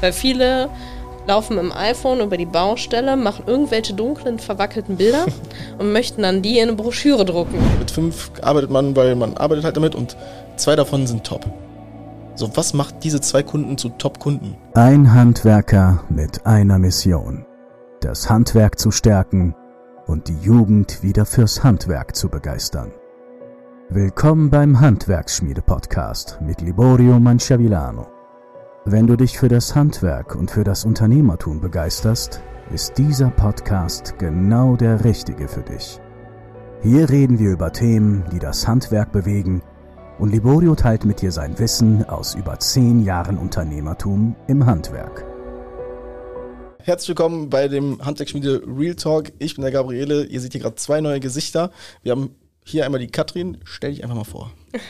Weil viele laufen mit dem iPhone über die Baustelle, machen irgendwelche dunklen, verwackelten Bilder und möchten dann die in eine Broschüre drucken. Mit fünf arbeitet man, weil man arbeitet halt damit und zwei davon sind top. So, was macht diese zwei Kunden zu Top-Kunden? Ein Handwerker mit einer Mission. Das Handwerk zu stärken und die Jugend wieder fürs Handwerk zu begeistern. Willkommen beim Handwerksschmiede-Podcast mit Liborio Manciavillano. Wenn du dich für das Handwerk und für das Unternehmertum begeisterst, ist dieser Podcast genau der richtige für dich. Hier reden wir über Themen, die das Handwerk bewegen und Liborio teilt mit dir sein Wissen aus über zehn Jahren Unternehmertum im Handwerk. Herzlich willkommen bei dem Handwerksschmiede Real Talk. Ich bin der Gabriele. Ihr seht hier gerade zwei neue Gesichter. Wir haben hier einmal die Katrin. Stell dich einfach mal vor.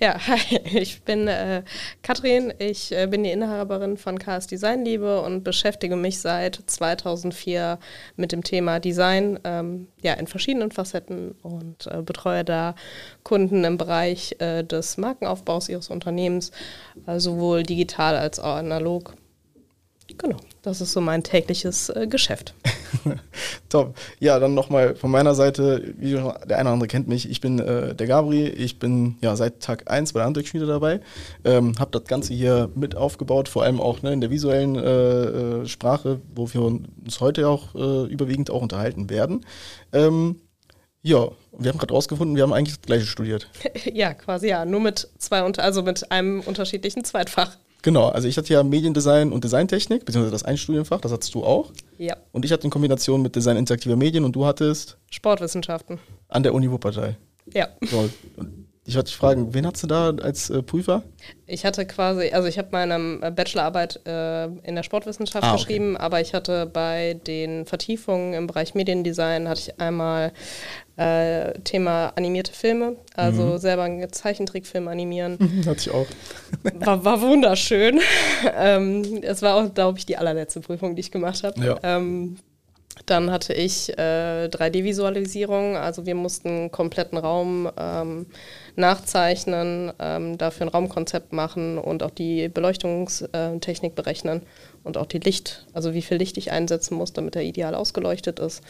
Ja, hi, ich bin äh, Katrin. Ich äh, bin die Inhaberin von KS Design Liebe und beschäftige mich seit 2004 mit dem Thema Design ähm, ja, in verschiedenen Facetten und äh, betreue da Kunden im Bereich äh, des Markenaufbaus ihres Unternehmens, äh, sowohl digital als auch analog. Genau, das ist so mein tägliches äh, Geschäft. Top. Ja, dann nochmal von meiner Seite, wie der eine oder andere kennt mich, ich bin äh, der Gabri, ich bin ja seit Tag 1 bei der Handwerksschmiede dabei, ähm, habe das Ganze hier mit aufgebaut, vor allem auch ne, in der visuellen äh, äh, Sprache, wo wir uns heute auch äh, überwiegend auch unterhalten werden. Ähm, ja, wir haben gerade rausgefunden, wir haben eigentlich das gleiche studiert. ja, quasi ja, nur mit zwei, also mit einem unterschiedlichen Zweitfach. Genau, also ich hatte ja Mediendesign und Designtechnik, beziehungsweise das ein Studienfach, das hattest du auch. Ja. Und ich hatte in Kombination mit Design interaktiver Medien und du hattest Sportwissenschaften. an der Uni Wuppertal. Ja. So, und ich wollte dich fragen, wen hattest du da als äh, Prüfer? Ich hatte quasi, also ich habe meine äh, Bachelorarbeit äh, in der Sportwissenschaft Ah, okay. geschrieben, aber ich hatte bei den Vertiefungen im Bereich Mediendesign hatte ich einmal äh, Thema animierte Filme, also Mhm. selber einen Zeichentrickfilm animieren. Hatte ich auch. War, war wunderschön. ähm, es war auch, glaube ich, die allerletzte Prüfung, die ich gemacht habe. Ja. Ähm, dann hatte ich äh, 3D-Visualisierung, also wir mussten einen kompletten Raum ähm, nachzeichnen, ähm, dafür ein Raumkonzept machen und auch die Beleuchtungstechnik berechnen und auch die Licht, also wie viel Licht ich einsetzen muss, damit er ideal ausgeleuchtet ist.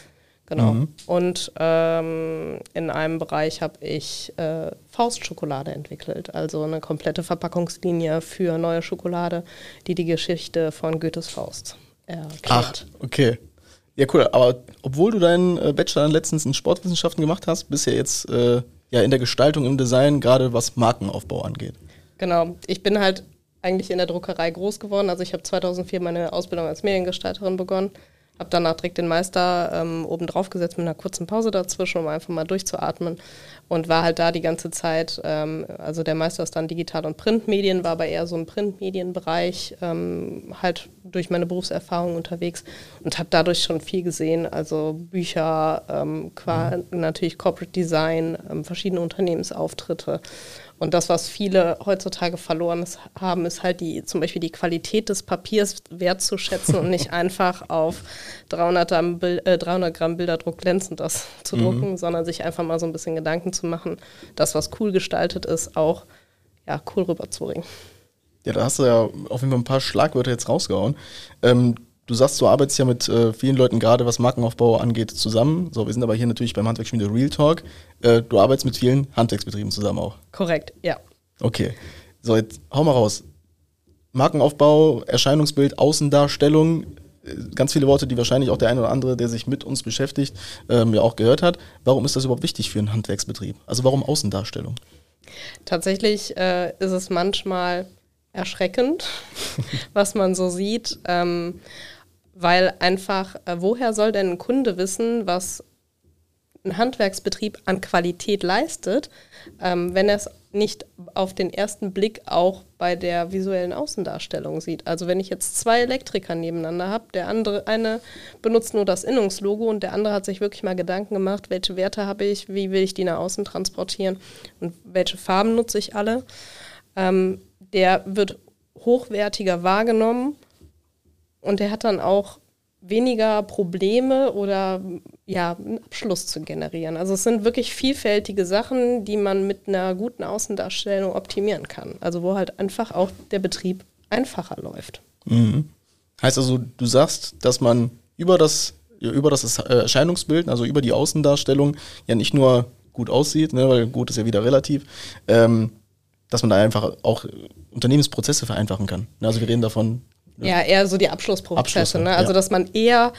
Genau. Mhm. Und ähm, in einem Bereich habe ich äh, Faustschokolade entwickelt, also eine komplette Verpackungslinie für neue Schokolade, die die Geschichte von Goethes Faust erklärt. Ach, okay. Ja, cool. Aber obwohl du deinen äh, Bachelor letztens in Sportwissenschaften gemacht hast, bist ja jetzt äh, ja in der Gestaltung im Design, gerade was Markenaufbau angeht. Genau. Ich bin halt eigentlich in der Druckerei groß geworden. Also ich habe 2004 meine Ausbildung als Mediengestalterin begonnen, habe danach direkt den Meister ähm, oben drauf gesetzt mit einer kurzen Pause dazwischen, um einfach mal durchzuatmen und war halt da die ganze Zeit. Ähm, also der Meister ist dann Digital- und Printmedien, war aber eher so im Printmedienbereich, ähm, halt durch meine Berufserfahrung unterwegs und habe dadurch schon viel gesehen. Also Bücher, ähm, qua, natürlich Corporate Design, ähm, verschiedene Unternehmensauftritte. Und das, was viele heutzutage verloren haben, ist halt die, zum Beispiel die Qualität des Papiers wertzuschätzen und nicht einfach auf 300 Gramm, äh, 300 Gramm Bilderdruck glänzend das zu drucken, sondern sich einfach mal so ein bisschen Gedanken zu machen, das, was cool gestaltet ist, auch ja, cool rüberzubringen. Ja, da hast du ja auf jeden Fall ein paar Schlagwörter jetzt rausgehauen. Ähm, du sagst, du arbeitest ja mit äh, vielen Leuten gerade, was Markenaufbau angeht, zusammen. So, wir sind aber hier natürlich beim Handwerksschmiede Real Talk. Äh, du arbeitest mit vielen Handwerksbetrieben zusammen auch. Korrekt, ja. Okay. So, jetzt hau mal raus. Markenaufbau, Erscheinungsbild, Außendarstellung, äh, ganz viele Worte, die wahrscheinlich auch der eine oder andere, der sich mit uns beschäftigt, ähm, ja auch gehört hat. Warum ist das überhaupt wichtig für einen Handwerksbetrieb? Also warum Außendarstellung? Tatsächlich äh, ist es manchmal erschreckend, was man so sieht, ähm, weil einfach, äh, woher soll denn ein Kunde wissen, was ein Handwerksbetrieb an Qualität leistet, ähm, wenn er es nicht auf den ersten Blick auch bei der visuellen Außendarstellung sieht. Also wenn ich jetzt zwei Elektriker nebeneinander habe, der andere eine benutzt nur das Innungslogo und der andere hat sich wirklich mal Gedanken gemacht, welche Werte habe ich, wie will ich die nach außen transportieren und welche Farben nutze ich alle. Ähm, der wird hochwertiger wahrgenommen und der hat dann auch weniger Probleme oder ja, einen Abschluss zu generieren. Also es sind wirklich vielfältige Sachen, die man mit einer guten Außendarstellung optimieren kann. Also wo halt einfach auch der Betrieb einfacher läuft. Mhm. Heißt also, du sagst, dass man über das, über das Erscheinungsbild, also über die Außendarstellung, ja nicht nur gut aussieht, ne, weil gut ist ja wieder relativ, ähm, dass man da einfach auch Unternehmensprozesse vereinfachen kann. Also wir reden davon. Ja, eher so die Abschlussprozesse. Abschluss, ne? Also ja. dass man eher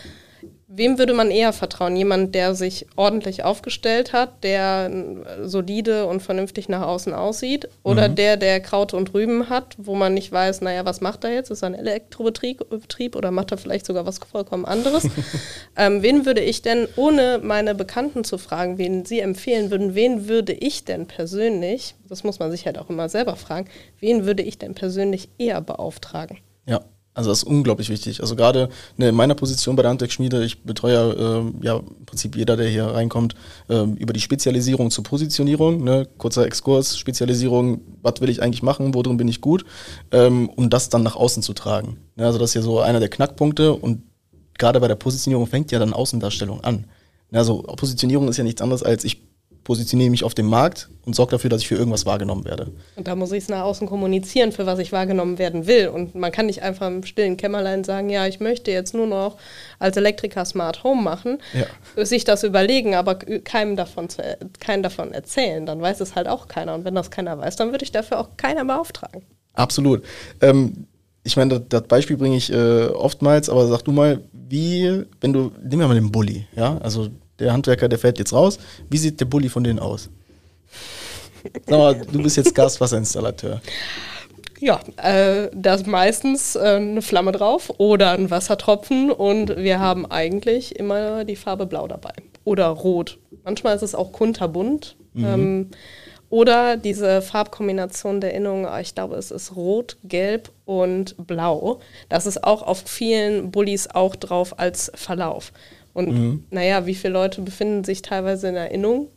Wem würde man eher vertrauen? Jemand, der sich ordentlich aufgestellt hat, der solide und vernünftig nach außen aussieht? Oder mhm. der, der Kraut und Rüben hat, wo man nicht weiß, naja, was macht er jetzt? Ist er ein Elektrobetrieb oder macht er vielleicht sogar was vollkommen anderes? ähm, wen würde ich denn, ohne meine Bekannten zu fragen, wen sie empfehlen würden, wen würde ich denn persönlich, das muss man sich halt auch immer selber fragen, wen würde ich denn persönlich eher beauftragen? Ja. Also das ist unglaublich wichtig. Also gerade ne, in meiner Position bei der Handwerksschmiede, ich betreue äh, ja im Prinzip jeder, der hier reinkommt, äh, über die Spezialisierung zur Positionierung. Ne? Kurzer Exkurs, Spezialisierung, was will ich eigentlich machen, worin bin ich gut, ähm, um das dann nach außen zu tragen. Ne? Also das ist ja so einer der Knackpunkte und gerade bei der Positionierung fängt ja dann Außendarstellung an. Ne? Also Positionierung ist ja nichts anderes als ich positioniere mich auf dem Markt und sorge dafür, dass ich für irgendwas wahrgenommen werde. Und da muss ich es nach außen kommunizieren, für was ich wahrgenommen werden will. Und man kann nicht einfach im stillen Kämmerlein sagen, ja, ich möchte jetzt nur noch als Elektriker Smart Home machen, ja. sich das überlegen, aber keinem davon, zu, keinem davon erzählen. Dann weiß es halt auch keiner. Und wenn das keiner weiß, dann würde ich dafür auch keiner beauftragen. Absolut. Ähm, ich meine, das, das, Beispiel bringe ich äh, oftmals, aber sag du mal, wie, wenn du, nehmen wir mal den Bulli, ja, also der Handwerker, der fährt jetzt raus. Wie sieht der Bulli von denen aus? Sag mal, du bist jetzt Gaswasserinstallateur. Ja, äh, da ist meistens äh, eine Flamme drauf oder ein Wassertropfen und wir haben eigentlich immer die Farbe Blau dabei oder Rot. Manchmal ist es auch kunterbunt. Mhm. Ähm, oder diese Farbkombination der Innung, ah, ich glaube, es ist Rot, Gelb und Blau. Das ist auch auf vielen Bullis auch drauf als Verlauf. Und mhm. naja, wie viele Leute befinden sich teilweise in Erinnerung?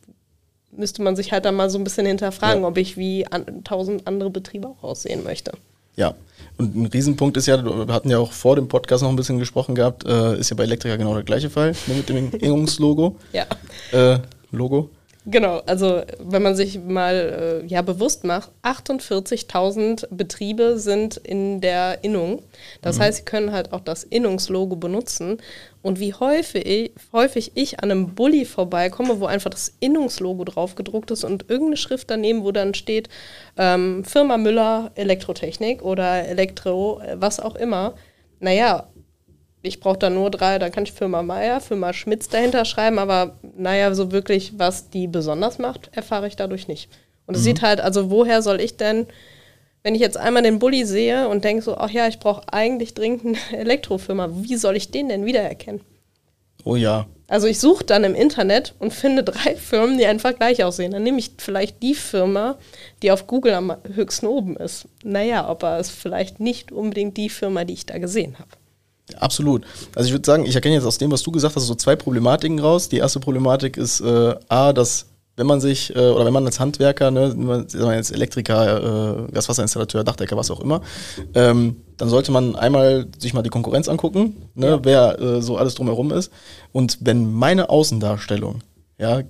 Müsste man sich halt dann mal so ein bisschen hinterfragen, ja. ob ich wie an, tausend andere Betriebe auch aussehen möchte. Ja, und ein Riesenpunkt ist ja, wir hatten ja auch vor dem Podcast noch ein bisschen gesprochen gehabt, äh, ist ja bei Elektriker genau der gleiche Fall, ne, mit dem Erinnerungslogo. ja. Äh, Logo. Genau, also wenn man sich mal äh, ja bewusst macht, 48.000 Betriebe sind in der Innung. Das mhm. heißt, sie können halt auch das Innungslogo benutzen. Und wie häufig, häufig ich an einem Bulli vorbeikomme, wo einfach das Innungslogo drauf gedruckt ist und irgendeine Schrift daneben, wo dann steht ähm, Firma Müller Elektrotechnik oder Elektro, äh, was auch immer. Naja, ich brauche da nur drei, dann kann ich Firma Meier, Firma Schmitz dahinter schreiben, aber naja, so wirklich, was die besonders macht, erfahre ich dadurch nicht. Und es mhm. sieht halt, also woher soll ich denn, wenn ich jetzt einmal den Bulli sehe und denke so, ach ja, ich brauche eigentlich dringend eine Elektrofirma, wie soll ich den denn wiedererkennen? Oh ja. Also ich suche dann im Internet und finde drei Firmen, die einfach gleich aussehen. Dann nehme ich vielleicht die Firma, die auf Google am höchsten oben ist. Naja, aber es ist vielleicht nicht unbedingt die Firma, die ich da gesehen habe. Absolut. Also ich würde sagen, ich erkenne jetzt aus dem, was du gesagt hast, so zwei Problematiken raus. Die erste Problematik ist äh, A, dass wenn man sich, äh, oder wenn man als Handwerker, ne, wenn man jetzt Elektriker, äh, Gaswasserinstallateur, Dachdecker, was auch immer, ähm, dann sollte man einmal sich mal die Konkurrenz angucken, ne, ja. wer äh, so alles drumherum ist. Und wenn meine Außendarstellung, ja,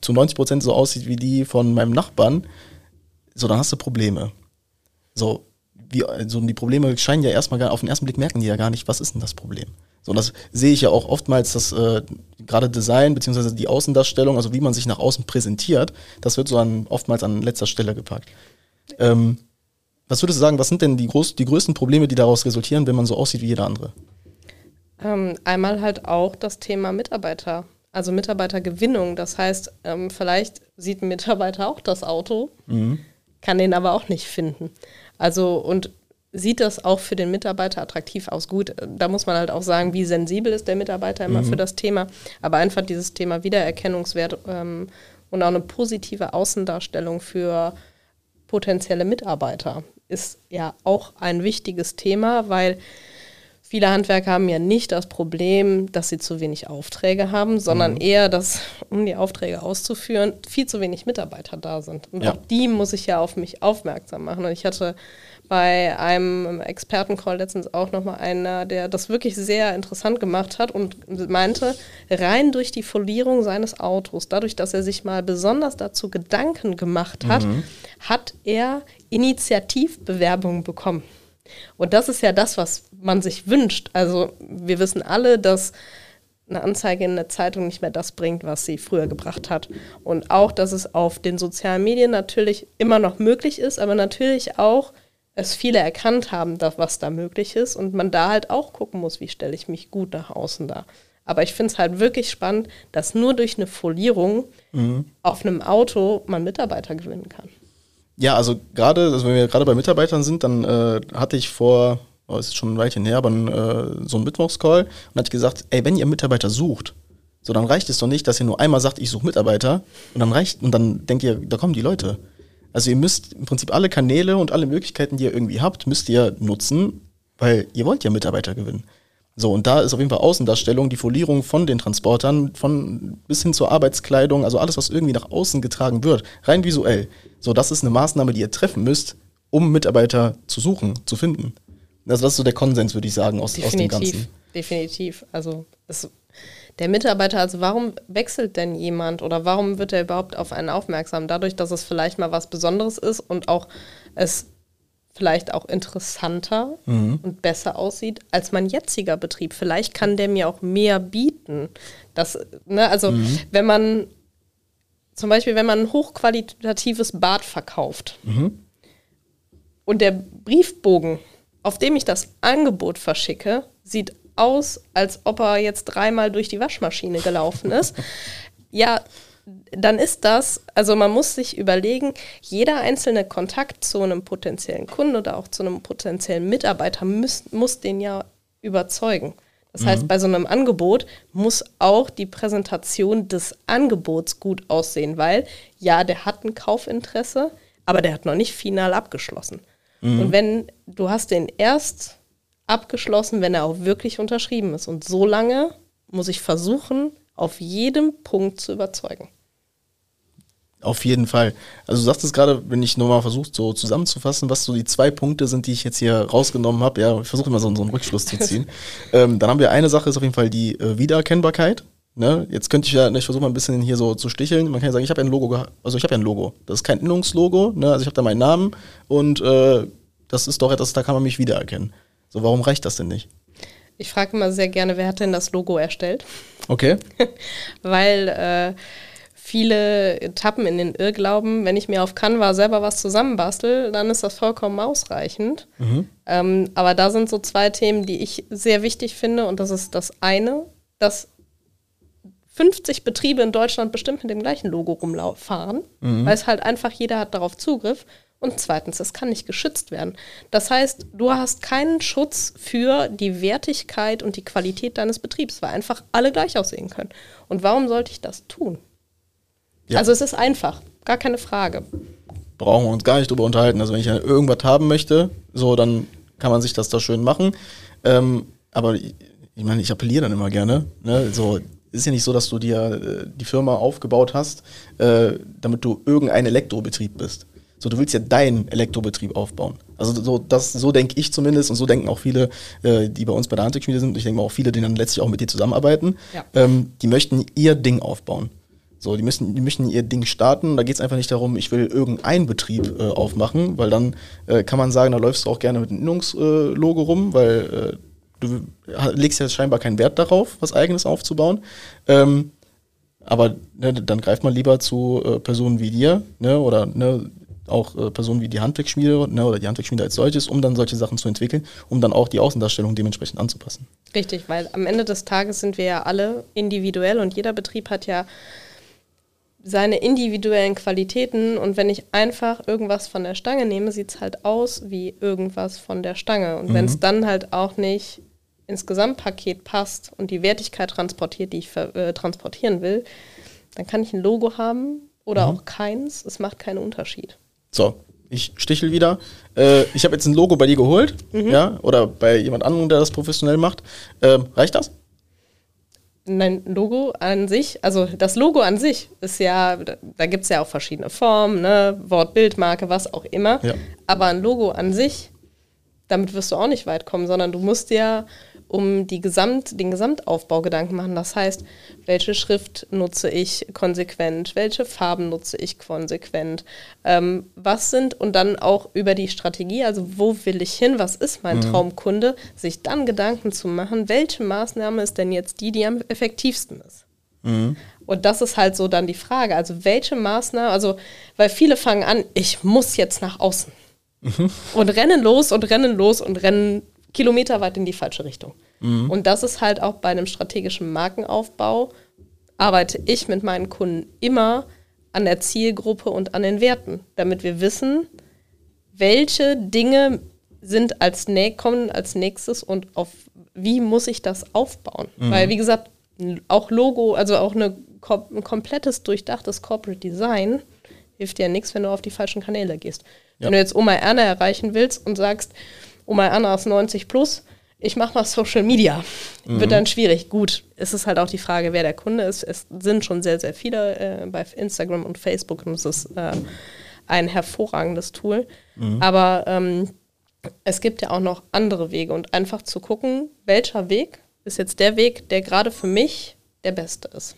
zu 90 Prozent so aussieht wie die von meinem Nachbarn, so, dann hast du Probleme. So, wie, also die Probleme scheinen ja erstmal gar, auf den ersten Blick merken die ja gar nicht, was ist denn das Problem. So, und das sehe ich ja auch oftmals, dass äh, gerade Design beziehungsweise die Außendarstellung, also wie man sich nach außen präsentiert, das wird so an, oftmals an letzter Stelle gepackt. Ähm, was würdest du sagen, was sind denn die, groß, die größten Probleme, die daraus resultieren, wenn man so aussieht wie jeder andere? Ähm, einmal halt auch das Thema Mitarbeiter, also Mitarbeitergewinnung. Das heißt, ähm, vielleicht sieht ein Mitarbeiter auch das Auto, mhm. kann den aber auch nicht finden. Also und sieht das auch für den Mitarbeiter attraktiv aus. Gut, da muss man halt auch sagen, wie sensibel ist der Mitarbeiter immer mhm. für das Thema. Aber einfach dieses Thema Wiedererkennungswert ähm, und auch eine positive Außendarstellung für potenzielle Mitarbeiter ist ja auch ein wichtiges Thema, weil viele Handwerker haben ja nicht das Problem, dass sie zu wenig Aufträge haben, sondern mhm. eher, dass, um die Aufträge auszuführen, viel zu wenig Mitarbeiter da sind. Und ja. auch die muss ich ja auf mich aufmerksam machen. Und ich hatte bei einem Expertencall letztens auch nochmal einer, der das wirklich sehr interessant gemacht hat und meinte, rein durch die Folierung seines Autos, dadurch, dass er sich mal besonders dazu Gedanken gemacht hat, mhm. hat er Initiativbewerbungen bekommen. Und das ist ja das, was man sich wünscht. Also wir wissen alle, dass eine Anzeige in der Zeitung nicht mehr das bringt, was sie früher gebracht hat. Und auch, dass es auf den sozialen Medien natürlich immer noch möglich ist, aber natürlich auch es viele erkannt haben, dass, was da möglich ist und man da halt auch gucken muss, wie stelle ich mich gut nach außen dar. Aber ich finde es halt wirklich spannend, dass nur durch eine Folierung mhm. auf einem Auto man Mitarbeiter gewinnen kann. Ja, also gerade, also wenn wir gerade bei Mitarbeitern sind, dann äh, hatte ich vor, oh, ist schon ein Weilchen her, aber ein, äh, so einen Mittwochscall und hatte gesagt, ey, wenn ihr Mitarbeiter sucht, so dann reicht es doch nicht, dass ihr nur einmal sagt, ich suche Mitarbeiter und dann reicht und dann denkt ihr, da kommen die Leute. Also ihr müsst im Prinzip alle Kanäle und alle Möglichkeiten, die ihr irgendwie habt, müsst ihr nutzen, weil ihr wollt ja Mitarbeiter gewinnen. So, und da ist auf jeden Fall Außendarstellung, die Folierung von den Transportern, von bis hin zur Arbeitskleidung, also alles, was irgendwie nach außen getragen wird, rein visuell. So, das ist eine Maßnahme, die ihr treffen müsst, um Mitarbeiter zu suchen, zu finden. Also das ist so der Konsens, würde ich sagen, aus, aus dem Ganzen. Definitiv. Also es der Mitarbeiter, also warum wechselt denn jemand oder warum wird er überhaupt auf einen aufmerksam? Dadurch, dass es vielleicht mal was Besonderes ist und auch es vielleicht auch interessanter mhm. und besser aussieht als mein jetziger Betrieb. Vielleicht kann der mir auch mehr bieten. Das, ne, also mhm. wenn man zum Beispiel, wenn man ein hochqualitatives Bad verkauft mhm. und der Briefbogen, auf dem ich das Angebot verschicke, sieht aus, als ob er jetzt dreimal durch die Waschmaschine gelaufen ist. ja, dann ist das, also man muss sich überlegen, jeder einzelne Kontakt zu einem potenziellen Kunden oder auch zu einem potenziellen Mitarbeiter muss, muss den ja überzeugen. Das mhm. heißt, bei so einem Angebot muss auch die Präsentation des Angebots gut aussehen, weil ja, der hat ein Kaufinteresse, aber der hat noch nicht final abgeschlossen. Mhm. Und wenn du hast den erst abgeschlossen, wenn er auch wirklich unterschrieben ist. Und so lange muss ich versuchen, auf jedem Punkt zu überzeugen. Auf jeden Fall. Also du sagst es gerade, wenn ich nochmal versuche, so zusammenzufassen, was so die zwei Punkte sind, die ich jetzt hier rausgenommen habe. Ja, ich versuche immer so, so, einen Rückschluss zu ziehen. ähm, dann haben wir eine Sache, ist auf jeden Fall die äh, Wiedererkennbarkeit. Ne? Jetzt könnte ich ja, ne, ich versuche mal ein bisschen hier so zu sticheln. Man kann ja sagen, ich habe ja ein Logo, also ich habe ja ein Logo. Das ist kein Innungslogo, ne? also ich habe da meinen Namen und äh, das ist doch etwas, da kann man mich wiedererkennen. So, warum reicht das denn nicht? Ich frage immer sehr gerne, wer hat denn das Logo erstellt? Okay. Weil äh, viele tappen in den Irrglauben, wenn ich mir auf Canva selber was zusammenbastel, dann ist das vollkommen ausreichend. Mhm. Ähm, aber da sind so zwei Themen, die ich sehr wichtig finde. Und das ist das eine, dass 50 Betriebe in Deutschland bestimmt mit dem gleichen Logo rumfahren, mhm. weil es halt einfach jeder hat darauf Zugriff. Und zweitens, es kann nicht geschützt werden. Das heißt, du hast keinen Schutz für die Wertigkeit und die Qualität deines Betriebs, weil einfach alle gleich aussehen können. Und warum sollte ich das tun? Ja. Also es ist einfach, gar keine Frage. Brauchen wir uns gar nicht drüber unterhalten. Also wenn ich irgendwas haben möchte, so dann kann man sich das da schön machen. Ähm, aber ich, ich meine, ich appelliere dann immer gerne. Ne? So, ist ja nicht so, dass du dir äh, die Firma aufgebaut hast, äh, damit du irgendein Elektrobetrieb bist. So, du willst ja deinen Elektrobetrieb aufbauen. Also so, das, so denke ich zumindest und so denken auch viele, äh, die bei uns bei der Handwerkschmiede sind. Ich denke auch viele, die dann letztlich auch mit dir zusammenarbeiten. Ja. Ähm, die möchten ihr Ding aufbauen. So, die müssen, die möchten ihr Ding starten. Da geht es einfach nicht darum, ich will irgendeinen Betrieb äh, aufmachen, weil dann äh, kann man sagen, da läufst du auch gerne mit einem Innungslogo rum, weil äh, du legst ja scheinbar keinen Wert darauf, was eigenes aufzubauen. Ähm, aber ne, dann greift man lieber zu äh, Personen wie dir, ne, oder ne, auch äh, Personen wie die Handwerkschmiede ne, oder die Handwerkschmiede als solches, um dann solche Sachen zu entwickeln, um dann auch die Außendarstellung dementsprechend anzupassen. Richtig, weil am Ende des Tages sind wir ja alle individuell und jeder Betrieb hat ja seine individuellen Qualitäten und wenn ich einfach irgendwas von der Stange nehme, sieht es halt aus wie irgendwas von der Stange. Und mhm. wenn es dann halt auch nicht ins Gesamtpaket passt und die Wertigkeit transportiert, die ich äh, transportieren will, dann kann ich ein Logo haben oder mhm. auch keins. Es macht keinen Unterschied. So, ich stichel wieder. Äh, ich habe jetzt ein Logo bei dir geholt, mhm. ja, oder bei jemand anderem, der das professionell macht. Ähm, reicht das? Nein, Logo an sich, also das Logo an sich ist ja, da gibt es ja auch verschiedene Formen, ne? Wort, Bildmarke, was auch immer. Ja. Aber ein Logo an sich, damit wirst du auch nicht weit kommen, sondern du musst ja um die Gesamt, den Gesamtaufbau Gedanken machen. Das heißt, welche Schrift nutze ich konsequent, welche Farben nutze ich konsequent, ähm, was sind und dann auch über die Strategie, also wo will ich hin, was ist mein mhm. Traumkunde, sich dann Gedanken zu machen, welche Maßnahme ist denn jetzt die, die am effektivsten ist. Mhm. Und das ist halt so dann die Frage, also welche Maßnahme, also weil viele fangen an, ich muss jetzt nach außen mhm. und rennen los und rennen los und rennen kilometerweit in die falsche Richtung. Mhm. Und das ist halt auch bei einem strategischen Markenaufbau, arbeite ich mit meinen Kunden immer an der Zielgruppe und an den Werten, damit wir wissen, welche Dinge sind als, kommen als nächstes und auf wie muss ich das aufbauen. Mhm. Weil, wie gesagt, auch Logo, also auch eine, ein komplettes durchdachtes Corporate Design hilft dir ja nichts, wenn du auf die falschen Kanäle gehst. Ja. Wenn du jetzt Oma Erna erreichen willst und sagst, Oma Erna ist 90 plus, ich mache mal Social Media. Mhm. Wird dann schwierig. Gut, es ist halt auch die Frage, wer der Kunde ist. Es sind schon sehr, sehr viele äh, bei Instagram und Facebook und es ist äh, ein hervorragendes Tool. Mhm. Aber ähm, es gibt ja auch noch andere Wege und einfach zu gucken, welcher Weg ist jetzt der Weg, der gerade für mich der beste ist.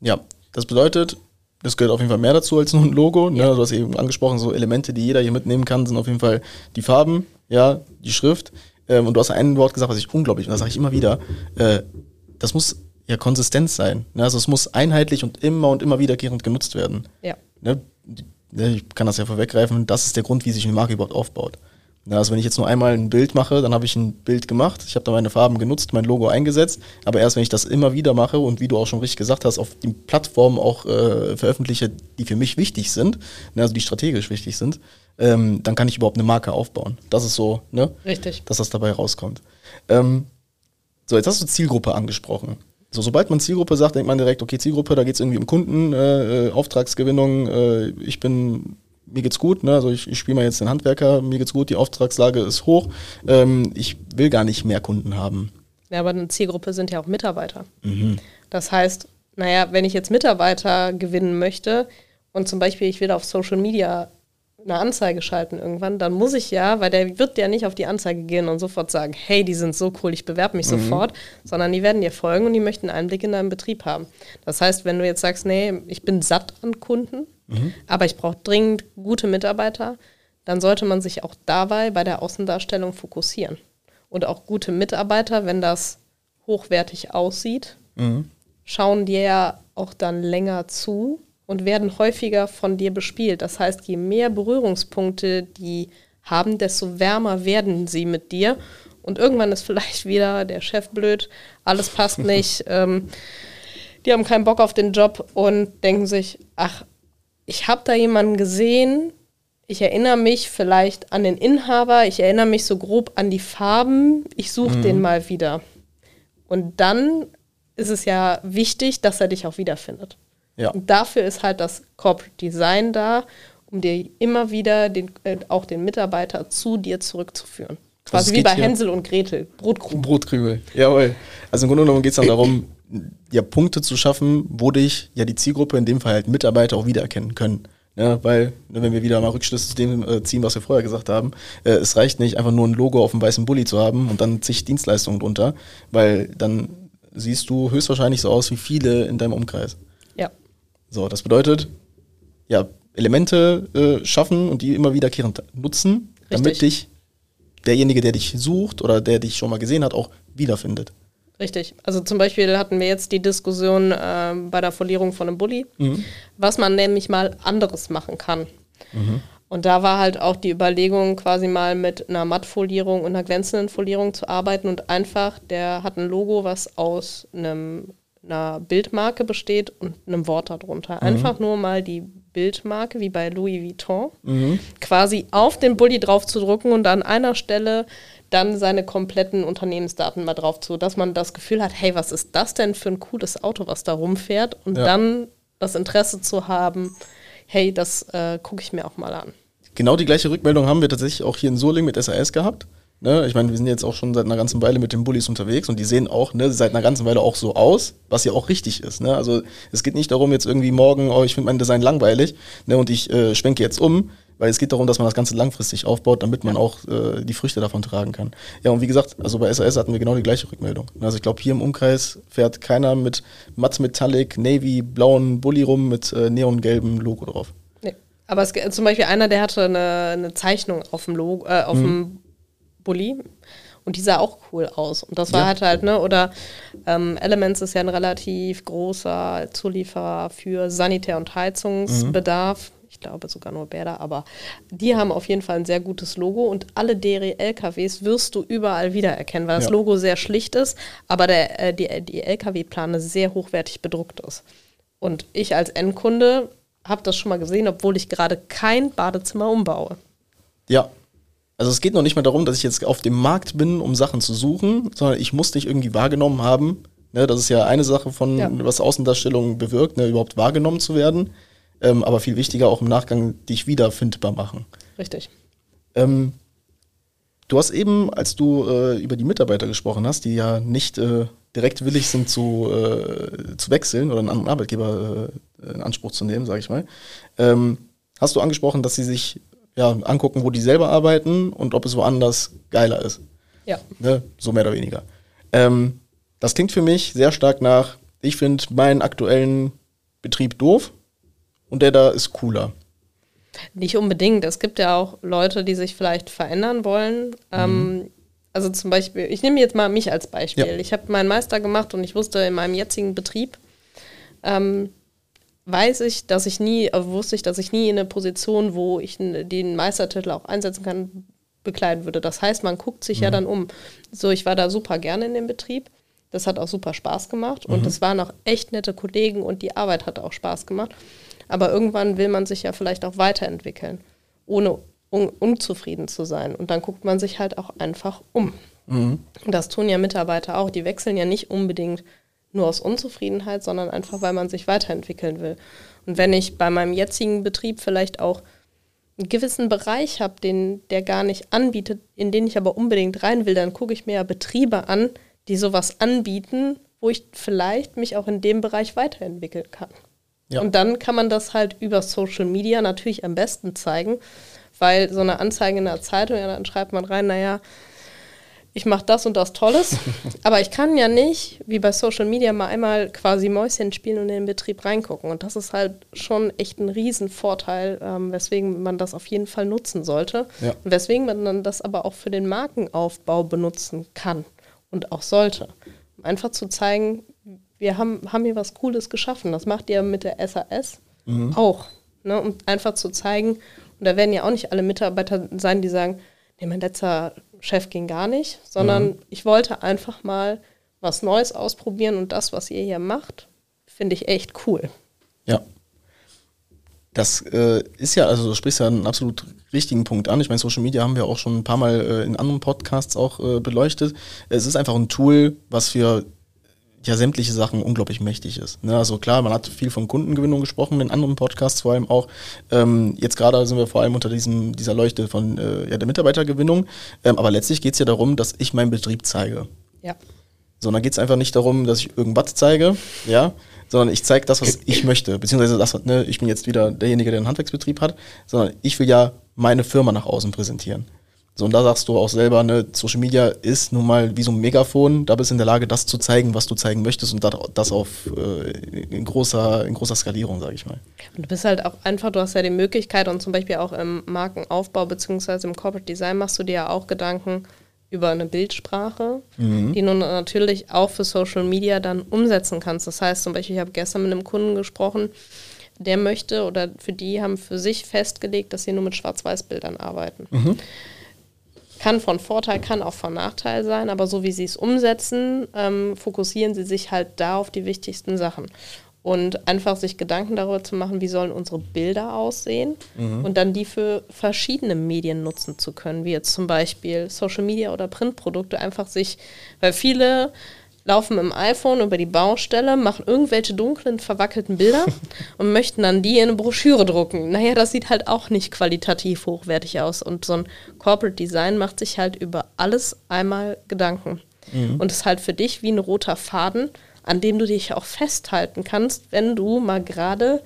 Ja, das bedeutet, es gehört auf jeden Fall mehr dazu als nur ein Logo. Ne? Ja. Du hast eben angesprochen, so Elemente, die jeder hier mitnehmen kann, sind auf jeden Fall die Farben, ja, die Schrift. Ähm, und du hast ein Wort gesagt, was ich unglaublich, und das sage ich immer wieder, äh, das muss ja Konsistenz sein. Ne? Also es muss einheitlich und immer und immer wiederkehrend genutzt werden. Ja. Ne? Ich kann das ja vorweggreifen, das ist der Grund, wie sich eine Marke überhaupt aufbaut. Ja, also wenn ich jetzt nur einmal ein Bild mache, dann habe ich ein Bild gemacht, ich habe da meine Farben genutzt, mein Logo eingesetzt, aber erst wenn ich das immer wieder mache und wie du auch schon richtig gesagt hast, auf die Plattformen auch äh, veröffentliche, die für mich wichtig sind, ne, also die strategisch wichtig sind, ähm, dann kann ich überhaupt eine Marke aufbauen. Das ist so, ne? Richtig. Dass das dabei rauskommt. Ähm, so, jetzt hast du Zielgruppe angesprochen. So, sobald man Zielgruppe sagt, denkt man direkt, okay, Zielgruppe, da geht es irgendwie um Kunden, äh, äh, Auftragsgewinnung, äh, ich bin, mir geht's gut, ne? also ich, ich spiele mal jetzt den Handwerker, mir geht's gut, die Auftragslage ist hoch, ähm, ich will gar nicht mehr Kunden haben. Ja, aber eine Zielgruppe sind ja auch Mitarbeiter. Mhm. Das heißt, naja, wenn ich jetzt Mitarbeiter gewinnen möchte und zum Beispiel ich will auf Social Media eine Anzeige schalten irgendwann, dann muss ich ja, weil der wird ja nicht auf die Anzeige gehen und sofort sagen, hey, die sind so cool, ich bewerbe mich mhm. sofort, sondern die werden dir folgen und die möchten einen Einblick in deinen Betrieb haben. Das heißt, wenn du jetzt sagst, nee, ich bin satt an Kunden, mhm. aber ich brauche dringend gute Mitarbeiter, dann sollte man sich auch dabei bei der Außendarstellung fokussieren. Und auch gute Mitarbeiter, wenn das hochwertig aussieht, mhm. schauen dir ja auch dann länger zu und werden häufiger von dir bespielt. Das heißt, je mehr Berührungspunkte die haben, desto wärmer werden sie mit dir. Und irgendwann ist vielleicht wieder der Chef blöd, alles passt nicht, ähm, die haben keinen Bock auf den Job und denken sich, ach, ich habe da jemanden gesehen, ich erinnere mich vielleicht an den Inhaber, ich erinnere mich so grob an die Farben, ich suche mhm. den mal wieder. Und dann ist es ja wichtig, dass er dich auch wiederfindet. Ja. Und dafür ist halt das Corporate Design da, um dir immer wieder den, äh, auch den Mitarbeiter zu dir zurückzuführen. Quasi also wie bei Hänsel und Gretel, Brotkrümel. Brotkrümel, jawohl. Also im Grunde genommen geht es dann darum, ja, Punkte zu schaffen, wo dich ja die Zielgruppe, in dem Fall halt Mitarbeiter, auch wiedererkennen können. Ja, weil, ne, wenn wir wieder mal Rückschlüsse zu dem äh, ziehen, was wir vorher gesagt haben, äh, es reicht nicht, einfach nur ein Logo auf dem weißen Bulli zu haben und dann zig Dienstleistungen drunter, weil dann siehst du höchstwahrscheinlich so aus wie viele in deinem Umkreis. So, das bedeutet, ja, Elemente äh, schaffen und die immer wiederkehrend nutzen, Richtig. damit dich derjenige, der dich sucht oder der dich schon mal gesehen hat, auch wiederfindet. Richtig. Also zum Beispiel hatten wir jetzt die Diskussion äh, bei der Folierung von einem Bulli, mhm. was man nämlich mal anderes machen kann. Mhm. Und da war halt auch die Überlegung, quasi mal mit einer Mattfolierung und einer glänzenden Folierung zu arbeiten und einfach, der hat ein Logo, was aus einem einer Bildmarke besteht und einem Wort darunter. Mhm. Einfach nur mal die Bildmarke, wie bei Louis Vuitton, mhm. quasi auf den Bulli drauf zu drucken und an einer Stelle dann seine kompletten Unternehmensdaten mal drauf zu, dass man das Gefühl hat, hey, was ist das denn für ein cooles Auto, was da rumfährt? Und ja. dann das Interesse zu haben, hey, das äh, gucke ich mir auch mal an. Genau die gleiche Rückmeldung haben wir tatsächlich auch hier in Soling mit SAS gehabt. Ne? Ich meine, wir sind jetzt auch schon seit einer ganzen Weile mit den Bullies unterwegs und die sehen auch ne, seit einer ganzen Weile auch so aus, was ja auch richtig ist. Ne? Also es geht nicht darum, jetzt irgendwie morgen, oh, ich finde mein Design langweilig ne, und ich äh, schwenke jetzt um. Weil es geht darum, dass man das Ganze langfristig aufbaut, damit man auch äh, die Früchte davon tragen kann. Ja, und wie gesagt, also bei SAS hatten wir genau die gleiche Rückmeldung. Also ich glaube, hier im Umkreis fährt keiner mit Matt Metallic, Navy, blauen Bulli rum mit äh, neongelbem Logo drauf. Nee. Aber es, zum Beispiel einer, der hatte eine, eine Zeichnung auf dem Logo, äh, auf mhm. dem Bulli und die sah auch cool aus. Und das war ja. halt halt, ne, oder ähm, Elements ist ja ein relativ großer Zulieferer für Sanitär- und Heizungsbedarf. Mhm. Ich glaube sogar nur Bäder, aber die haben auf jeden Fall ein sehr gutes Logo und alle DRI-LKWs wirst du überall wiedererkennen, weil das Logo sehr schlicht ist, aber der, äh, die, die LKW-Plane sehr hochwertig bedruckt ist. Und ich als Endkunde habe das schon mal gesehen, obwohl ich gerade kein Badezimmer umbaue. Ja, also es geht noch nicht mal darum, dass ich jetzt auf dem Markt bin, um Sachen zu suchen, sondern ich muss dich irgendwie wahrgenommen haben. Ne, das ist ja eine Sache von, ja. was Außendarstellung bewirkt, ne, überhaupt wahrgenommen zu werden. Ähm, aber viel wichtiger auch im Nachgang dich wiederfindbar machen. Richtig. Ähm, du hast eben, als du äh, über die Mitarbeiter gesprochen hast, die ja nicht äh, direkt willig sind zu, äh, zu wechseln oder einen anderen Arbeitgeber äh, in Anspruch zu nehmen, sage ich mal, ähm, hast du angesprochen, dass sie sich ja, angucken, wo die selber arbeiten und ob es woanders geiler ist. Ja. Ne? So mehr oder weniger. Ähm, das klingt für mich sehr stark nach, ich finde meinen aktuellen Betrieb doof und der da ist cooler. Nicht unbedingt. Es gibt ja auch Leute, die sich vielleicht verändern wollen. Ähm, mhm. also zum Beispiel, ich nehme jetzt mal mich als Beispiel. Ja. Ich habe meinen Meister gemacht und ich wusste in meinem jetzigen Betrieb, ähm, weiß ich, dass ich nie, also wusste ich, dass ich nie in eine Position, wo ich den Meistertitel auch einsetzen kann, bekleiden würde. Das heißt, man guckt sich mhm. ja dann um. So, ich war da super gerne in dem Betrieb. Das hat auch super Spaß gemacht mhm. und es waren auch echt nette Kollegen und die Arbeit hat auch Spaß gemacht. Aber irgendwann will man sich ja vielleicht auch weiterentwickeln, ohne un unzufrieden zu sein. Und dann guckt man sich halt auch einfach um. Mhm. Das tun ja Mitarbeiter auch. Die wechseln ja nicht unbedingt nur aus Unzufriedenheit, sondern einfach, weil man sich weiterentwickeln will. Und wenn ich bei meinem jetzigen Betrieb vielleicht auch einen gewissen Bereich habe, den der gar nicht anbietet, in den ich aber unbedingt rein will, dann gucke ich mir ja Betriebe an, die sowas anbieten, wo ich vielleicht mich auch in dem Bereich weiterentwickeln kann. Ja. Und dann kann man das halt über Social Media natürlich am besten zeigen, weil so eine Anzeige in der Zeitung, ja, dann schreibt man rein, naja, ich mache das und das Tolles, aber ich kann ja nicht, wie bei Social Media, mal einmal quasi Mäuschen spielen und in den Betrieb reingucken. Und das ist halt schon echt ein Riesenvorteil, ähm, weswegen man das auf jeden Fall nutzen sollte. Ja. Und weswegen man dann das aber auch für den Markenaufbau benutzen kann und auch sollte. Um einfach zu zeigen, wir haben, haben hier was Cooles geschaffen. Das macht ihr mit der SAS mhm. auch. Ne? Um einfach zu zeigen, und da werden ja auch nicht alle Mitarbeiter sein, die sagen, nee, mein letzter Chef ging gar nicht, sondern mhm. ich wollte einfach mal was Neues ausprobieren und das, was ihr hier macht, finde ich echt cool. Ja. Das äh, ist ja, also du sprichst ja einen absolut richtigen Punkt an. Ich meine, Social Media haben wir auch schon ein paar Mal äh, in anderen Podcasts auch äh, beleuchtet. Es ist einfach ein Tool, was für ja sämtliche Sachen unglaublich mächtig ist. Ne? Also klar, man hat viel von Kundengewinnung gesprochen, in anderen Podcasts vor allem auch. Ähm, jetzt gerade sind wir vor allem unter diesem, dieser Leuchte von äh, ja, der Mitarbeitergewinnung. Ähm, aber letztlich geht es ja darum, dass ich meinen Betrieb zeige. Ja. So, dann geht es einfach nicht darum, dass ich irgendwas zeige, ja, sondern ich zeige das, was ich möchte. Beziehungsweise das, ne, ich bin jetzt wieder derjenige, der einen Handwerksbetrieb hat, sondern ich will ja meine Firma nach außen präsentieren. So, und da sagst du auch selber, ne, Social Media ist nun mal wie so ein Megafon, da bist du in der Lage, das zu zeigen, was du zeigen möchtest und das auf äh, in, großer, in großer Skalierung, sage ich mal. Und du bist halt auch einfach, du hast ja die Möglichkeit und zum Beispiel auch im Markenaufbau beziehungsweise im Corporate Design machst du dir ja auch Gedanken über eine Bildsprache, mhm. die du natürlich auch für Social Media dann umsetzen kannst. Das heißt zum Beispiel, ich habe gestern mit einem Kunden gesprochen, der möchte oder für die haben für sich festgelegt, dass sie nur mit Schwarz-Weiß-Bildern arbeiten. Mhm kann von Vorteil, kann auch von Nachteil sein, aber so wie sie es umsetzen, ähm, fokussieren sie sich halt da auf die wichtigsten Sachen. Und einfach sich Gedanken darüber zu machen, wie sollen unsere Bilder aussehen mhm. und dann die für verschiedene Medien nutzen zu können, wie jetzt zum Beispiel Social Media oder Printprodukte, einfach sich, weil viele laufen im iPhone über die Baustelle, machen irgendwelche dunklen, verwackelten Bilder und möchten dann die in eine Broschüre drucken. Naja, das sieht halt auch nicht qualitativ hochwertig aus. Und so ein Corporate Design macht sich halt über alles einmal Gedanken. Mhm. Und ist halt für dich wie ein roter Faden, an dem du dich auch festhalten kannst, wenn du mal gerade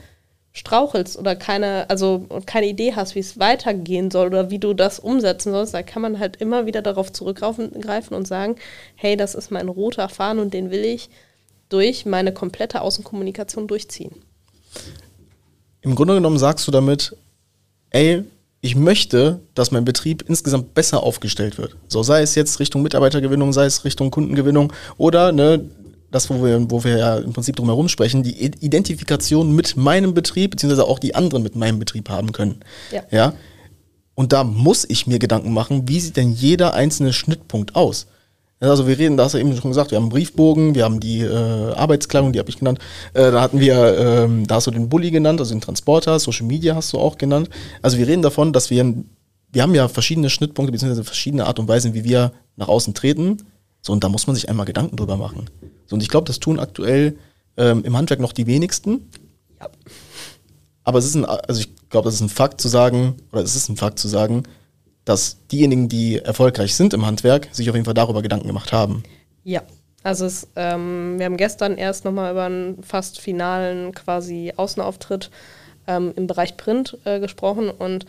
strauchelst oder keine, also keine Idee hast, wie es weitergehen soll oder wie du das umsetzen sollst, da kann man halt immer wieder darauf zurückgreifen und sagen, hey, das ist mein roter Faden und den will ich durch meine komplette Außenkommunikation durchziehen. Im Grunde genommen sagst du damit, ey, ich möchte, dass mein Betrieb insgesamt besser aufgestellt wird. So sei es jetzt Richtung Mitarbeitergewinnung, sei es Richtung Kundengewinnung oder ne, das, wo wir, wo wir ja im Prinzip drum herum sprechen, die Identifikation mit meinem Betrieb, beziehungsweise auch die anderen mit meinem Betrieb haben können. Ja. ja? Und da muss ich mir Gedanken machen, wie sieht denn jeder einzelne Schnittpunkt aus? Also wir reden, da hast du eben schon gesagt, wir haben einen Briefbogen, wir haben die äh, Arbeitskleidung, die habe ich genannt. Äh, da hatten wir, ähm, da hast du den Bulli genannt, also den Transporter, Social Media hast du auch genannt. Also wir reden davon, dass wir, wir haben ja verschiedene Schnittpunkte, beziehungsweise verschiedene Art und Weisen, wie wir nach außen treten. So, und da muss man sich einmal Gedanken drüber machen. So, und ich glaube, das tun aktuell ähm, im Handwerk noch die wenigsten. Ja. Aber es ist ein, also ich glaube, das ist ein Fakt zu sagen, oder es ist ein Fakt zu sagen, dass diejenigen, die erfolgreich sind im Handwerk, sich auf jeden Fall darüber Gedanken gemacht haben. Ja, also es, ähm, wir haben gestern erst nochmal über einen fast finalen quasi Außenauftritt ähm, im Bereich Print äh, gesprochen und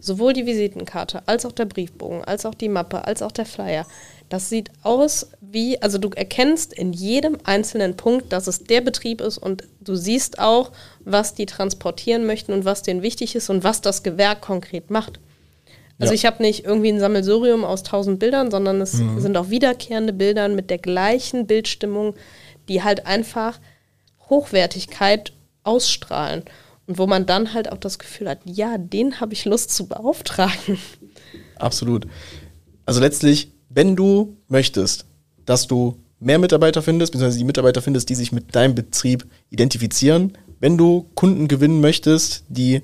sowohl die Visitenkarte als auch der Briefbogen, als auch die Mappe, als auch der Flyer, das sieht aus wie, also du erkennst in jedem einzelnen Punkt, dass es der Betrieb ist und du siehst auch, was die transportieren möchten und was denen wichtig ist und was das Gewerk konkret macht. Also ja. ich habe nicht irgendwie ein Sammelsurium aus tausend Bildern, sondern es mhm. sind auch wiederkehrende Bilder mit der gleichen Bildstimmung, die halt einfach Hochwertigkeit ausstrahlen. Und wo man dann halt auch das Gefühl hat, ja, den habe ich Lust zu beauftragen. Absolut. Also letztlich, wenn du möchtest, dass du mehr Mitarbeiter findest, beziehungsweise die Mitarbeiter findest, die sich mit deinem Betrieb identifizieren, wenn du Kunden gewinnen möchtest, die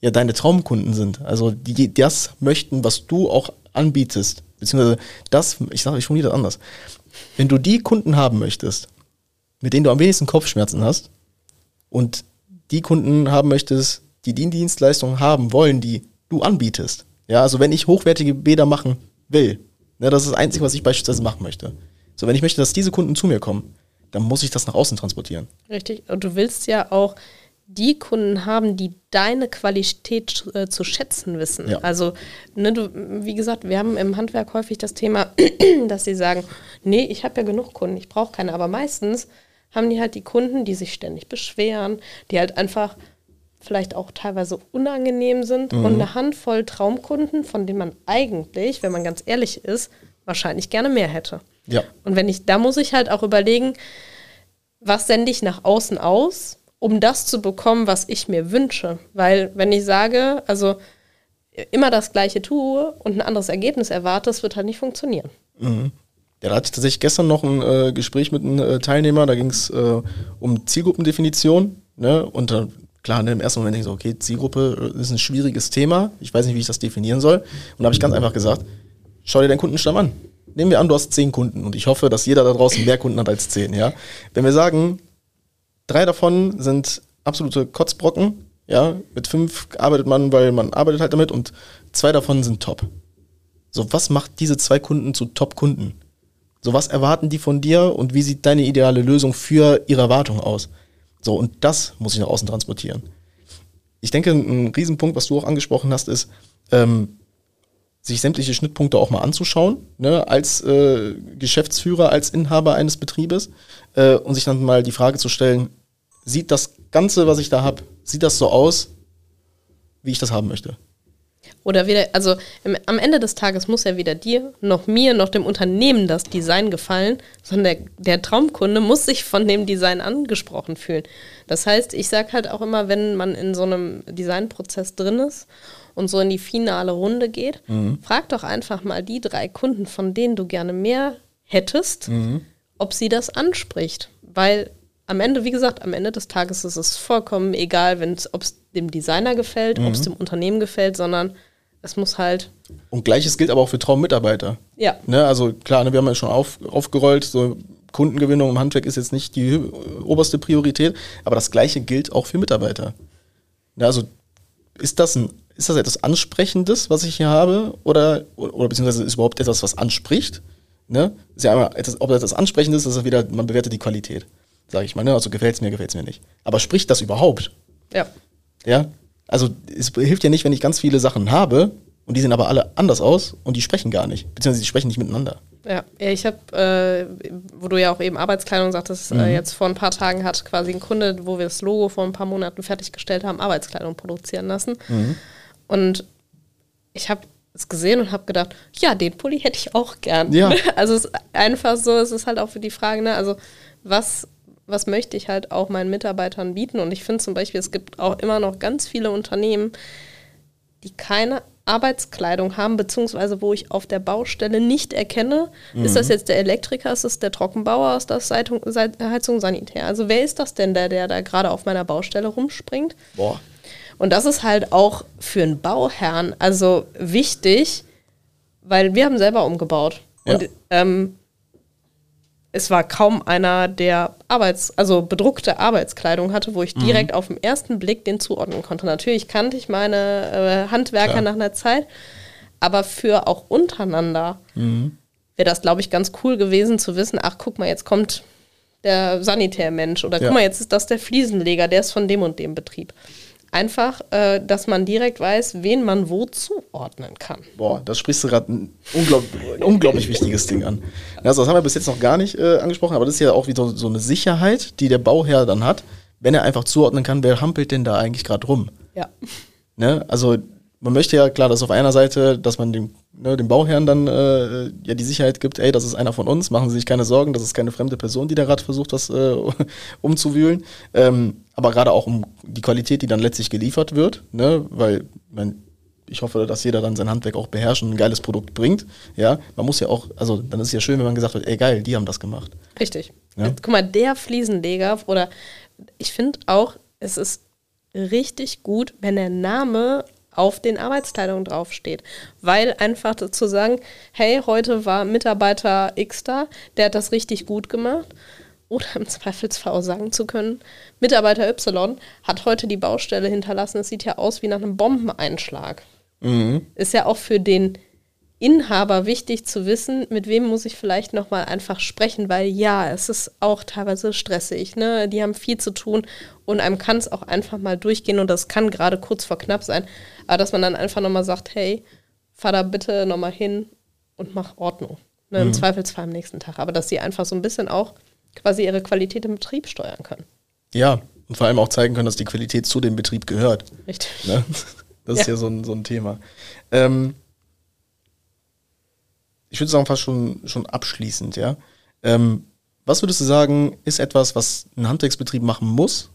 ja deine Traumkunden sind. Also die das möchten, was du auch anbietest. Beziehungsweise das, ich sage, ich formuliere das anders. Wenn du die Kunden haben möchtest, mit denen du am wenigsten Kopfschmerzen hast und die Kunden haben möchtest, die die Dienstleistungen haben wollen, die du anbietest. Ja, also wenn ich hochwertige Bäder machen will, ne, das ist das Einzige, was ich beispielsweise machen möchte. So, wenn ich möchte, dass diese Kunden zu mir kommen, dann muss ich das nach außen transportieren. Richtig. Und du willst ja auch die Kunden haben, die deine Qualität äh, zu schätzen wissen. Ja. Also, ne, du, wie gesagt, wir haben im Handwerk häufig das Thema, dass sie sagen, nee, ich habe ja genug Kunden, ich brauche keine. Aber meistens haben die halt die Kunden, die sich ständig beschweren, die halt einfach vielleicht auch teilweise unangenehm sind mhm. und eine Handvoll Traumkunden, von denen man eigentlich, wenn man ganz ehrlich ist, wahrscheinlich gerne mehr hätte. Ja. Und wenn ich, da muss ich halt auch überlegen, was sende ich nach außen aus um das zu bekommen, was ich mir wünsche. Weil wenn ich sage, also immer das Gleiche tue und ein anderes Ergebnis erwarte, das wird halt nicht funktionieren. Mhm. Ja, da hatte ich tatsächlich gestern noch ein äh, Gespräch mit einem äh, Teilnehmer, da ging es äh, um Zielgruppendefinition. Ne? Und äh, klar, ne, im ersten Moment denke ich so, okay, Zielgruppe äh, ist ein schwieriges Thema, ich weiß nicht, wie ich das definieren soll. Und da habe ich ganz einfach gesagt, schau dir deinen Kundenstamm an. Nehmen wir an, du hast zehn Kunden und ich hoffe, dass jeder da draußen mehr Kunden hat als zehn. Ja? Wenn wir sagen, Drei davon sind absolute Kotzbrocken. Ja, mit fünf arbeitet man, weil man arbeitet halt damit und zwei davon sind top. So, was macht diese zwei Kunden zu Top-Kunden? So, was erwarten die von dir und wie sieht deine ideale Lösung für ihre Erwartung aus? So, und das muss ich nach außen transportieren. Ich denke, ein Riesenpunkt, was du auch angesprochen hast, ist, ähm, sich sämtliche Schnittpunkte auch mal anzuschauen, ne, als äh, Geschäftsführer, als Inhaber eines Betriebes äh, und sich dann mal die Frage zu stellen, sieht das Ganze, was ich da habe, sieht das so aus, wie ich das haben möchte? Oder wieder, also im, am Ende des Tages muss ja weder dir, noch mir, noch dem Unternehmen das Design gefallen, sondern der, der Traumkunde muss sich von dem Design angesprochen fühlen. Das heißt, ich sage halt auch immer, wenn man in so einem Designprozess drin ist und so in die finale Runde geht, mhm. frag doch einfach mal die drei Kunden, von denen du gerne mehr hättest, mhm. ob sie das anspricht. Weil am Ende, wie gesagt, am Ende des Tages ist es vollkommen egal, ob es dem Designer gefällt, mhm. ob es dem Unternehmen gefällt, sondern es muss halt. Und gleiches gilt aber auch für Traummitarbeiter. Ja. Ne, also klar, ne, wir haben ja schon auf, aufgerollt, so Kundengewinnung im Handwerk ist jetzt nicht die oberste Priorität, aber das gleiche gilt auch für Mitarbeiter. Ne, also ist das ein ist das etwas Ansprechendes, was ich hier habe? Oder, oder beziehungsweise ist überhaupt etwas, was anspricht? Ne? Ist ja einmal etwas, ob das etwas Ansprechendes ist, ist wieder, man bewertet die Qualität. Sag ich mal, ne? Also gefällt es mir, gefällt es mir nicht. Aber spricht das überhaupt? Ja. Ja, also es hilft ja nicht, wenn ich ganz viele Sachen habe und die sehen aber alle anders aus und die sprechen gar nicht, beziehungsweise die sprechen nicht miteinander. Ja, ja ich habe, äh, wo du ja auch eben Arbeitskleidung sagtest, äh, mhm. äh, jetzt vor ein paar Tagen hat quasi ein Kunde, wo wir das Logo vor ein paar Monaten fertiggestellt haben, Arbeitskleidung produzieren lassen. Mhm. Und ich habe es gesehen und habe gedacht, ja, den Pulli hätte ich auch gern. Ja. Also es ist einfach so, es ist halt auch für die Frage, ne, also was, was möchte ich halt auch meinen Mitarbeitern bieten? Und ich finde zum Beispiel, es gibt auch immer noch ganz viele Unternehmen, die keine Arbeitskleidung haben, beziehungsweise wo ich auf der Baustelle nicht erkenne, mhm. ist das mhm. jetzt der Elektriker, ist das der Trockenbauer, ist das Heizung, Heizung Sanitär? Also wer ist das denn, der, der da gerade auf meiner Baustelle rumspringt? Boah. Und das ist halt auch für einen Bauherrn also wichtig, weil wir haben selber umgebaut. Ja. Und ähm, es war kaum einer, der Arbeits-, also bedruckte Arbeitskleidung hatte, wo ich mhm. direkt auf den ersten Blick den zuordnen konnte. Natürlich kannte ich meine äh, Handwerker Klar. nach einer Zeit, aber für auch untereinander mhm. wäre das, glaube ich, ganz cool gewesen zu wissen, ach guck mal, jetzt kommt der Sanitärmensch oder ja. guck mal, jetzt ist das der Fliesenleger, der ist von dem und dem Betrieb. Einfach, äh, dass man direkt weiß, wen man wo zuordnen kann. Boah, das sprichst du gerade ein unglaublich, unglaublich wichtiges Ding an. Also das haben wir bis jetzt noch gar nicht äh, angesprochen, aber das ist ja auch wieder so eine Sicherheit, die der Bauherr dann hat, wenn er einfach zuordnen kann, wer hampelt denn da eigentlich gerade rum. Ja. Ne? Also man möchte ja klar, dass auf einer Seite, dass man dem, ne, dem Bauherrn dann äh, ja die Sicherheit gibt, ey, das ist einer von uns, machen Sie sich keine Sorgen, das ist keine fremde Person, die da gerade versucht, das äh, umzuwühlen. Ähm, aber gerade auch um die Qualität, die dann letztlich geliefert wird, ne, weil man, ich hoffe, dass jeder dann sein Handwerk auch beherrscht und ein geiles Produkt bringt. Ja, man muss ja auch, also dann ist es ja schön, wenn man gesagt hat, ey geil, die haben das gemacht. Richtig. Ja? Guck mal, der Fliesenleger oder ich finde auch, es ist richtig gut, wenn der Name auf den Arbeitsteilungen draufsteht. Weil einfach zu sagen, hey, heute war Mitarbeiter X da, der hat das richtig gut gemacht. Oder im Zweifelsfall auch sagen zu können, Mitarbeiter Y hat heute die Baustelle hinterlassen. Es sieht ja aus wie nach einem Bombeneinschlag. Mhm. Ist ja auch für den Inhaber wichtig zu wissen, mit wem muss ich vielleicht nochmal einfach sprechen, weil ja, es ist auch teilweise stressig. Ne? Die haben viel zu tun und einem kann es auch einfach mal durchgehen und das kann gerade kurz vor knapp sein. Aber dass man dann einfach nochmal sagt, hey, fahr da bitte nochmal hin und mach Ordnung. Ne? Im mhm. Zweifelsfall am nächsten Tag. Aber dass sie einfach so ein bisschen auch quasi ihre Qualität im Betrieb steuern können. Ja, und vor allem auch zeigen können, dass die Qualität zu dem Betrieb gehört. Richtig. Ne? Das ja. ist ja so ein, so ein Thema. Ähm, ich würde sagen, fast schon, schon abschließend, ja. Ähm, was würdest du sagen, ist etwas, was ein Handwerksbetrieb machen muss,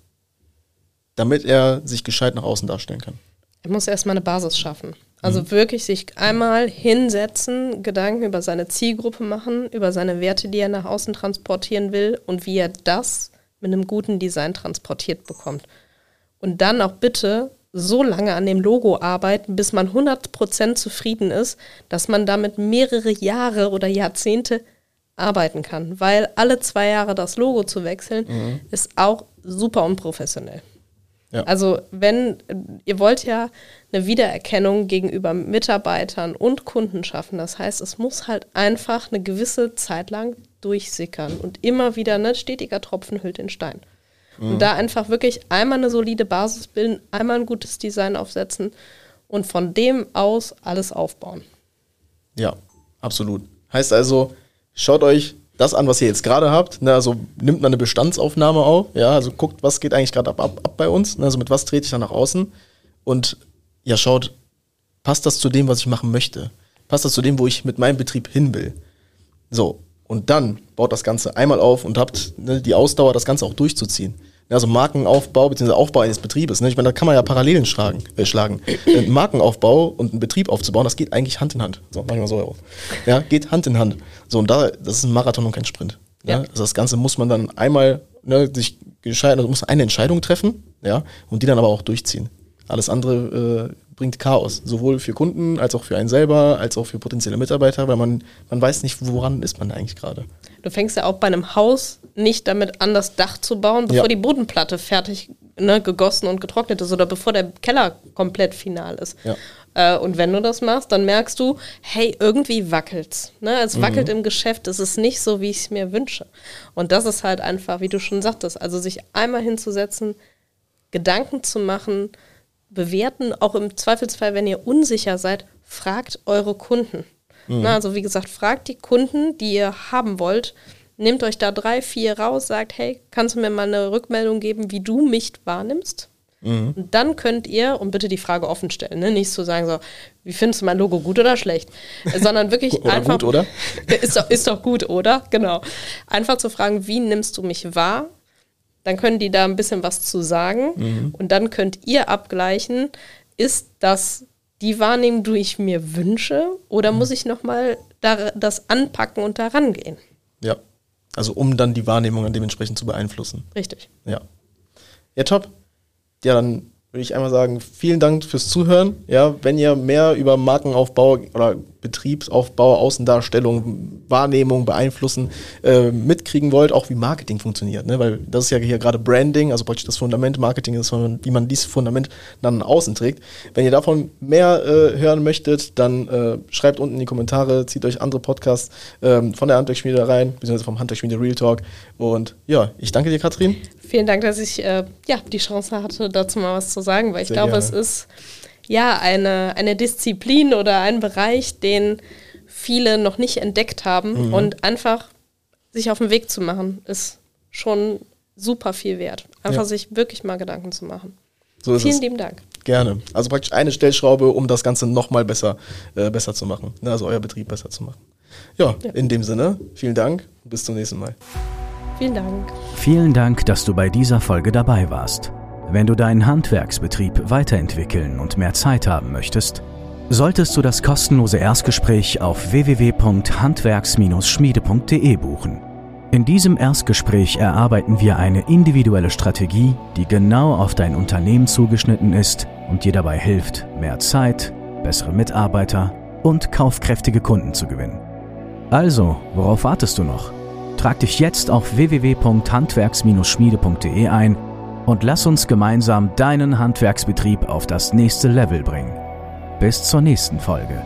damit er sich gescheit nach außen darstellen kann? Er muss erstmal eine Basis schaffen. Also mhm. wirklich sich einmal hinsetzen, Gedanken über seine Zielgruppe machen, über seine Werte, die er nach außen transportieren will und wie er das mit einem guten Design transportiert bekommt. Und dann auch bitte so lange an dem Logo arbeiten, bis man 100% zufrieden ist, dass man damit mehrere Jahre oder Jahrzehnte arbeiten kann. Weil alle zwei Jahre das Logo zu wechseln, mhm. ist auch super unprofessionell. Ja. Also wenn, ihr wollt ja eine Wiedererkennung gegenüber Mitarbeitern und Kunden schaffen. Das heißt, es muss halt einfach eine gewisse Zeit lang durchsickern und immer wieder, ne, stetiger Tropfen hüllt den Stein. Mhm. Und da einfach wirklich einmal eine solide Basis bilden, einmal ein gutes Design aufsetzen und von dem aus alles aufbauen. Ja, absolut. Heißt also, schaut euch das an, was ihr jetzt gerade habt. Ne, also nimmt man eine Bestandsaufnahme auf, ja, also guckt, was geht eigentlich gerade ab, ab, ab bei uns, ne, also mit was trete ich dann nach außen und ja, schaut, passt das zu dem, was ich machen möchte? Passt das zu dem, wo ich mit meinem Betrieb hin will? So, und dann baut das Ganze einmal auf und habt ne, die Ausdauer, das Ganze auch durchzuziehen. Also Markenaufbau bzw. Aufbau eines Betriebes. Ne? Ich meine, da kann man ja Parallelen schlagen. Äh, schlagen. Ein Markenaufbau und einen Betrieb aufzubauen, das geht eigentlich Hand in Hand. So, mach ich mal so auf. Ja, geht Hand in Hand. So, und da, das ist ein Marathon und kein Sprint. Ja. ja? Also das Ganze muss man dann einmal ne, sich entscheiden, also muss eine Entscheidung treffen, ja, und die dann aber auch durchziehen. Alles andere äh, bringt Chaos, sowohl für Kunden als auch für einen selber, als auch für potenzielle Mitarbeiter, weil man, man weiß nicht, woran ist man eigentlich gerade. Du fängst ja auch bei einem Haus nicht damit an, das Dach zu bauen, bevor ja. die Bodenplatte fertig ne, gegossen und getrocknet ist oder bevor der Keller komplett final ist. Ja. Äh, und wenn du das machst, dann merkst du, hey, irgendwie wackelt's. Ne? Es mhm. wackelt im Geschäft, es ist nicht so, wie ich es mir wünsche. Und das ist halt einfach, wie du schon sagtest, also sich einmal hinzusetzen, Gedanken zu machen, bewerten. Auch im Zweifelsfall, wenn ihr unsicher seid, fragt eure Kunden. Mhm. Na, also wie gesagt, fragt die Kunden, die ihr haben wollt. Nehmt euch da drei, vier raus, sagt, hey, kannst du mir mal eine Rückmeldung geben, wie du mich wahrnimmst? Mhm. Und dann könnt ihr, und bitte die Frage offen stellen, ne? nicht zu sagen so, wie findest du mein Logo, gut oder schlecht? Sondern wirklich oder einfach. Gut, oder? Ist doch, ist doch gut, oder? Genau. Einfach zu fragen, wie nimmst du mich wahr? Dann können die da ein bisschen was zu sagen. Mhm. Und dann könnt ihr abgleichen, ist das die Wahrnehmung, die ich mir wünsche, oder mhm. muss ich nochmal da, das anpacken und da rangehen? Ja. Also um dann die Wahrnehmung dann dementsprechend zu beeinflussen. Richtig. Ja. Ja, top ja, dann würde ich einmal sagen, vielen Dank fürs Zuhören. Ja, wenn ihr mehr über Markenaufbau oder Betriebsaufbau, Außendarstellung, Wahrnehmung, Beeinflussen äh, mitkriegen wollt, auch wie Marketing funktioniert. Ne? Weil das ist ja hier gerade Branding, also praktisch das Fundament. Marketing ist, wie man dieses Fundament dann außen trägt. Wenn ihr davon mehr äh, hören möchtet, dann äh, schreibt unten in die Kommentare, zieht euch andere Podcasts ähm, von der Handwerksschmiede rein, beziehungsweise vom Handwerksschmiede Real Talk. Und ja, ich danke dir, Katrin. Vielen Dank, dass ich äh, ja, die Chance hatte, dazu mal was zu sagen, weil ich glaube, es ist ja eine, eine Disziplin oder ein Bereich, den viele noch nicht entdeckt haben. Mhm. Und einfach sich auf den Weg zu machen, ist schon super viel wert. Einfach ja. sich wirklich mal Gedanken zu machen. So Vielen es. lieben Dank. Gerne. Also praktisch eine Stellschraube, um das Ganze nochmal besser, äh, besser zu machen. Ne, also euer Betrieb besser zu machen. Ja, ja, in dem Sinne, vielen Dank. Bis zum nächsten Mal. Vielen Dank. Vielen Dank, dass du bei dieser Folge dabei warst. Wenn du deinen Handwerksbetrieb weiterentwickeln und mehr Zeit haben möchtest, solltest du das kostenlose Erstgespräch auf www.handwerks-schmiede.de buchen. In diesem Erstgespräch erarbeiten wir eine individuelle Strategie, die genau auf dein Unternehmen zugeschnitten ist und dir dabei hilft, mehr Zeit, bessere Mitarbeiter und kaufkräftige Kunden zu gewinnen. Also, worauf wartest du noch? Trag dich jetzt auf www.handwerks-schmiede.de ein und lass uns gemeinsam deinen Handwerksbetrieb auf das nächste Level bringen. Bis zur nächsten Folge.